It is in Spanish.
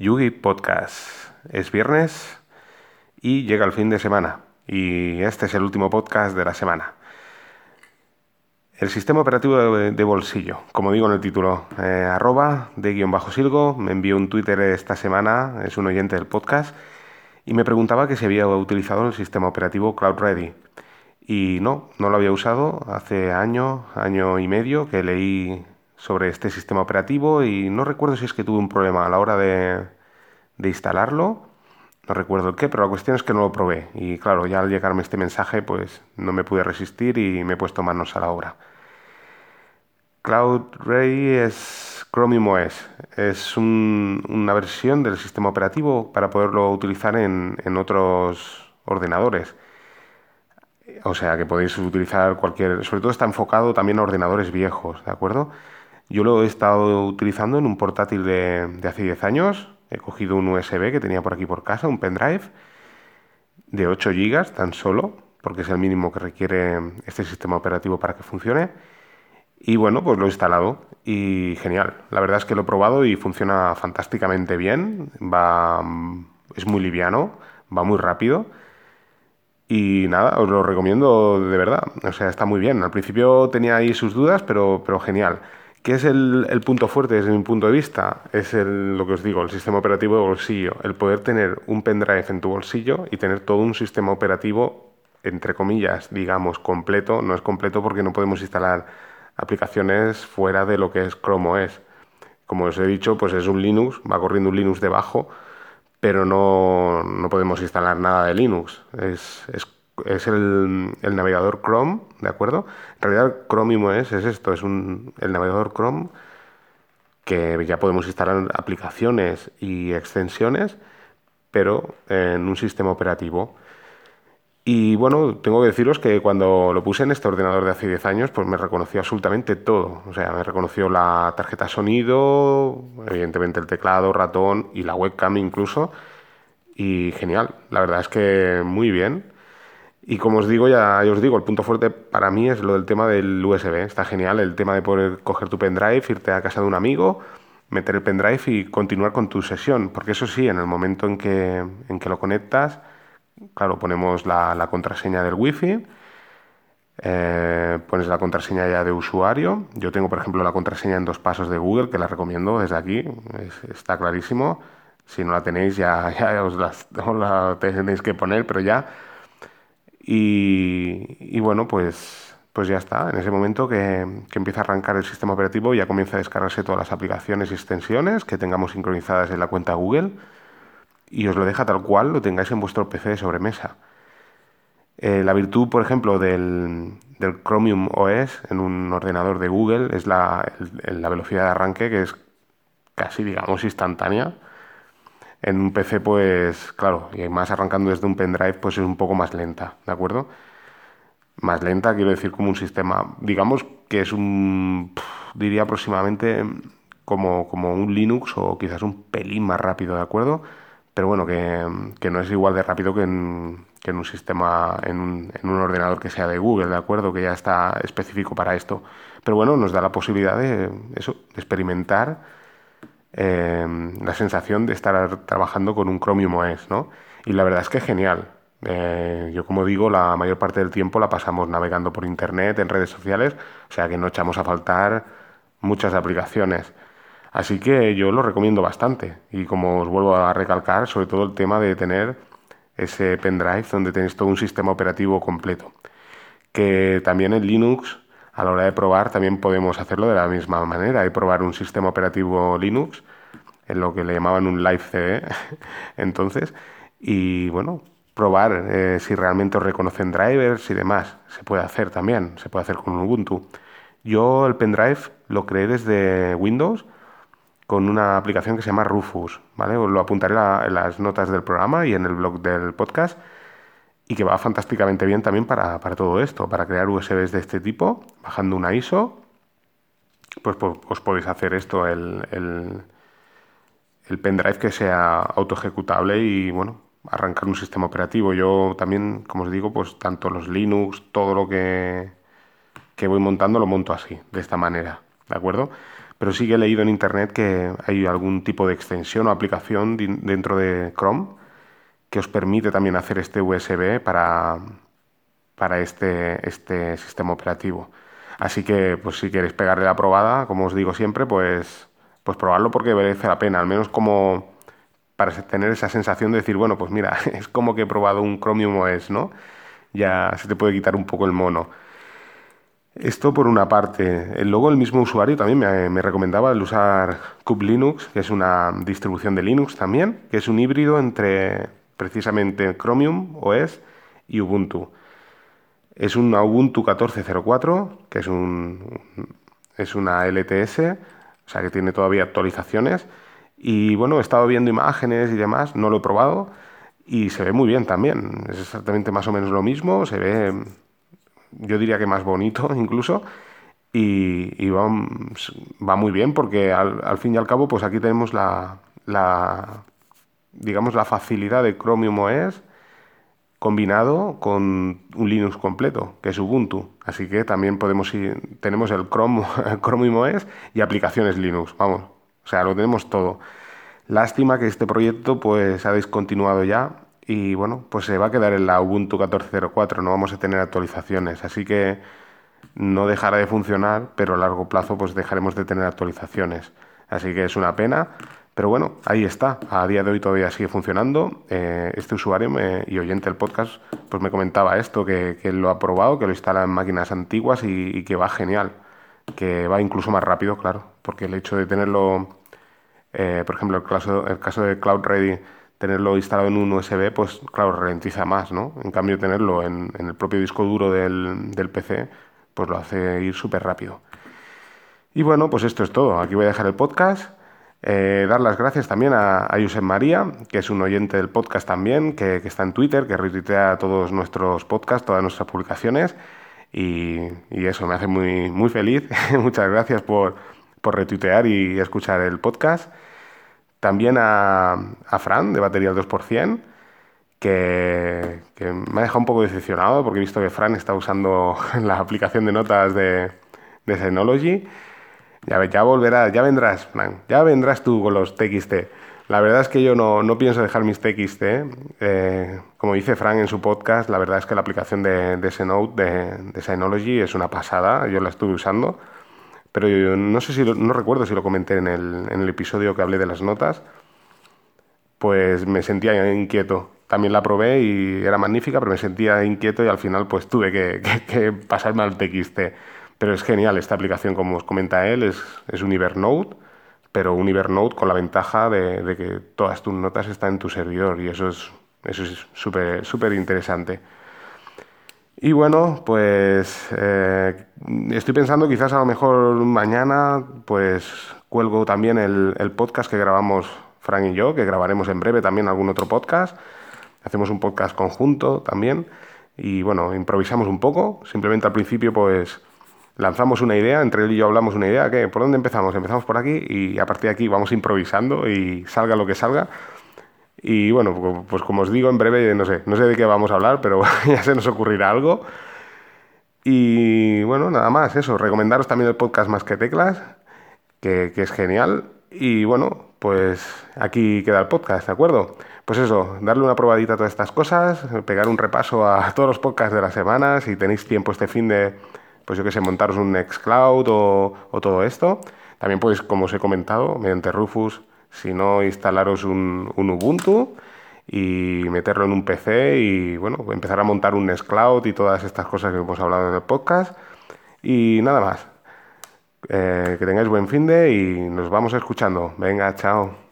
Yugi Podcast. Es viernes y llega el fin de semana. Y este es el último podcast de la semana. El sistema operativo de, bolsillo, como digo en el título, eh, arroba de guion bajo silgo, me envió un Twitter esta semana, es un oyente del podcast, y me preguntaba que si había utilizado el sistema operativo Cloud Ready. Y no, no lo había usado hace año, año y medio que leí sobre este sistema operativo y no recuerdo si es que tuve un problema a la hora de, instalarlo. No recuerdo el qué, pero la cuestión es que no lo probé. Y claro, ya al llegarme este mensaje, pues no me pude resistir y me he puesto manos a la obra. Cloud Ray es Chromium OS. Es una versión del sistema operativo para poderlo utilizar en, en otros ordenadores. O sea que podéis utilizar cualquier. Sobre todo está enfocado también a ordenadores viejos, ¿de acuerdo? Yo lo he estado utilizando en un portátil de, hace 10 años. He cogido un USB que tenía por aquí por casa, un pendrive de 8 GB tan solo, porque es el mínimo que requiere este sistema operativo para que funcione. Y bueno, pues lo he instalado y genial. La verdad es que lo he probado y funciona fantásticamente bien. Va, es muy liviano, va muy rápido. Y nada, os lo recomiendo de verdad. O sea, está muy bien. Al principio tenía ahí sus dudas, pero, pero genial. ¿Qué es el, punto fuerte desde mi punto de vista? Es lo que os digo, el sistema operativo de bolsillo. El poder tener un pendrive en tu bolsillo y tener todo un sistema operativo, entre comillas, digamos, completo. No es completo porque no podemos instalar aplicaciones fuera de lo que es Chrome OS. Como os he dicho, pues es un Linux, va corriendo un Linux debajo, pero no, podemos instalar nada de Linux. Es, es es el, navegador Chrome, ¿de acuerdo? En realidad Chromium OS es esto, es un, el navegador Chrome que ya podemos instalar aplicaciones y extensiones, pero en un sistema operativo. Y bueno, tengo que deciros que cuando lo puse en este ordenador de hace 10 años, pues me reconoció absolutamente todo. O sea, me reconoció la tarjeta sonido, evidentemente el teclado, ratón y la webcam incluso. Y genial, la verdad es que muy bien. Y como os digo, ya, os digo, el punto fuerte para mí es lo del tema del USB. Está genial el tema de poder coger tu pendrive, irte a casa de un amigo, meter el pendrive y continuar con tu sesión. Porque eso sí, en el momento en que, en que lo conectas, claro, ponemos la, contraseña del wifi, eh, pones la contraseña ya de usuario. Yo tengo, por ejemplo, la contraseña en dos pasos de Google, que la recomiendo desde aquí, está clarísimo. Si no la tenéis, ya, ya os, la tenéis que poner, pero ya y, bueno, pues, pues ya está. En ese momento que, empieza a arrancar el sistema operativo, ya comienza a descargarse todas las aplicaciones y extensiones que tengamos sincronizadas en la cuenta Google y os lo deja tal cual lo tengáis en vuestro PC de sobremesa. Eh, la virtud, por ejemplo, del, del, Chromium OS en un ordenador de Google es la, la velocidad de arranque que es casi, digamos, instantánea en un PC, pues claro, y más arrancando desde un pendrive, pues es un poco más lenta, ¿de acuerdo? Más lenta, quiero decir, como un sistema, digamos que es un, diría aproximadamente como, como un Linux o quizás un pelín más rápido, ¿de acuerdo? Pero bueno, que, no es igual de rápido que en, que en un sistema, en un, en un ordenador que sea de Google, ¿de acuerdo? Que ya está específico para esto. Pero bueno, nos da la posibilidad de eso, de experimentar Em, la sensación de estar trabajando con un Chromium OS, ¿no? Y la verdad es que es genial. Eh, yo, como digo, la mayor parte del tiempo la pasamos navegando por internet, en redes sociales, o sea que no echamos a faltar muchas aplicaciones. Así que yo lo recomiendo bastante. Y como os vuelvo a recalcar, sobre todo el tema de tener ese pendrive donde tenéis todo un sistema operativo completo. Que también en Linux a la hora de probar también podemos hacerlo de la misma manera, y probar un sistema operativo Linux, en lo que le llamaban un live CD, entonces, y bueno, probar eh, si realmente os reconocen drivers y demás. Se puede hacer también, se puede hacer con Ubuntu. Yo el pendrive lo creé desde Windows con una aplicación que se llama Rufus, ¿vale? Os lo apuntaré en las notas del programa y en el blog del podcast y que va fantásticamente bien también para, todo esto, para crear USBs de este tipo, bajando una ISO, pues, pues os podéis hacer esto, el, el, pendrive que sea auto ejecutable y bueno, arrancar un sistema operativo. Yo también, como os digo, pues tanto los Linux, todo lo que, que voy montando lo monto así, de esta manera, ¿de acuerdo? pero sí que he leído en internet que hay algún tipo de extensión o aplicación dentro de Chrome que os permite también hacer este USB para, para este, este sistema operativo. Así que, pues si queréis pegarle la probada, como os digo siempre, pues, pues probarlo porque merece la pena, al menos como para tener esa sensación de decir, bueno, pues mira, es como que he probado un Chromium OS, ¿no? Ya se te puede quitar un poco el mono. Esto por una parte. Luego el mismo usuario también me, recomendaba el usar Linux, que es una distribución de Linux también, que es un híbrido entre precisamente Chromium OS y Ubuntu. Es un Ubuntu 14.04, que es, un, es una LTS, o sea que tiene todavía actualizaciones. Y bueno, he estado viendo imágenes y demás, no lo he probado y se ve muy bien también. Es exactamente más o menos lo mismo, se ve, yo diría que más bonito incluso. Y, va, muy bien porque al, fin y al cabo, pues aquí tenemos la, digamos, la facilidad de Chromium OS combinado con un Linux completo, que es Ubuntu. Así que también podemos ir, tenemos el Chrome, Chromium OS y aplicaciones Linux, vamos. O sea, lo tenemos todo. Lástima que este proyecto pues ha discontinuado ya y bueno, pues se va a quedar en la Ubuntu 14.04, no vamos a tener actualizaciones, así que no dejará de funcionar, pero a largo plazo pues dejaremos de tener actualizaciones. Así que es una pena, pero bueno, ahí está. A día de hoy todavía sigue funcionando. Eh, este usuario y oyente del podcast pues me comentaba esto, que, él lo ha probado, que lo instala en máquinas antiguas y, que va genial. Que va incluso más rápido, claro, porque el hecho de tenerlo, eh, por ejemplo, el caso, el caso de Cloud Ready, tenerlo instalado en un USB, pues claro, ralentiza más, ¿no? En cambio, tenerlo en, el propio disco duro del, del PC, pues lo hace ir súper rápido. Y bueno, pues esto es todo. Aquí voy a dejar el podcast. Eh, dar las gracias también a, a Josep María, que es un oyente del podcast también, que, está en Twitter, que retuitea todos nuestros podcasts, todas nuestras publicaciones. Y, eso me hace muy, muy feliz. Muchas gracias por, por retuitear y escuchar el podcast. También a, a Fran, de Batería al 2%, que, que, me ha dejado un poco decepcionado porque he visto que Fran está usando la aplicación de notas de, de Synology ya, ya volverás, ya vendrás, ya vendrás tú con los TXT. La verdad es que yo no, no pienso dejar mis TXT. Eh, como dice Frank en su podcast, la verdad es que la aplicación de, de Note de, de, Synology es una pasada. Yo la estuve usando, pero yo, no sé si no recuerdo si lo comenté en el, en el episodio que hablé de las notas. Pues me sentía inquieto. También la probé y era magnífica, pero me sentía inquieto y al final pues tuve que, que, que pasarme al TXT. Pero es genial esta aplicación, como os comenta él, es, es un Evernote, pero un Evernote con la ventaja de, que todas tus notas están en tu servidor y eso es eso es súper súper interesante. Y bueno, pues eh, estoy pensando quizás a lo mejor mañana pues cuelgo también el, el, podcast que grabamos Frank y yo, que grabaremos en breve también algún otro podcast. Hacemos un podcast conjunto también y bueno, improvisamos un poco. Simplemente al principio pues lanzamos una idea, entre él y yo hablamos una idea, ¿qué? ¿Por dónde empezamos? Empezamos por aquí y a partir de aquí vamos improvisando y salga lo que salga. Y bueno, pues como os digo, en breve, no sé, no sé de qué vamos a hablar, pero ya se nos ocurrirá algo. Y bueno, nada más, eso, recomendaros también el podcast Más que Teclas, que, que es genial. Y bueno, pues aquí queda el podcast, ¿de acuerdo? Pues eso, darle una probadita a todas estas cosas, pegar un repaso a todos los podcasts de la semana, si tenéis tiempo este fin de pues yo que sé, montaros un Nextcloud o, o todo esto. También podéis, como os he comentado, mediante Rufus, si no, instalaros un, un Ubuntu y meterlo en un PC y bueno, empezar a montar un Nextcloud y todas estas cosas que hemos hablado en el podcast. Y nada más. Eh, que tengáis buen fin de y nos vamos escuchando. Venga, chao.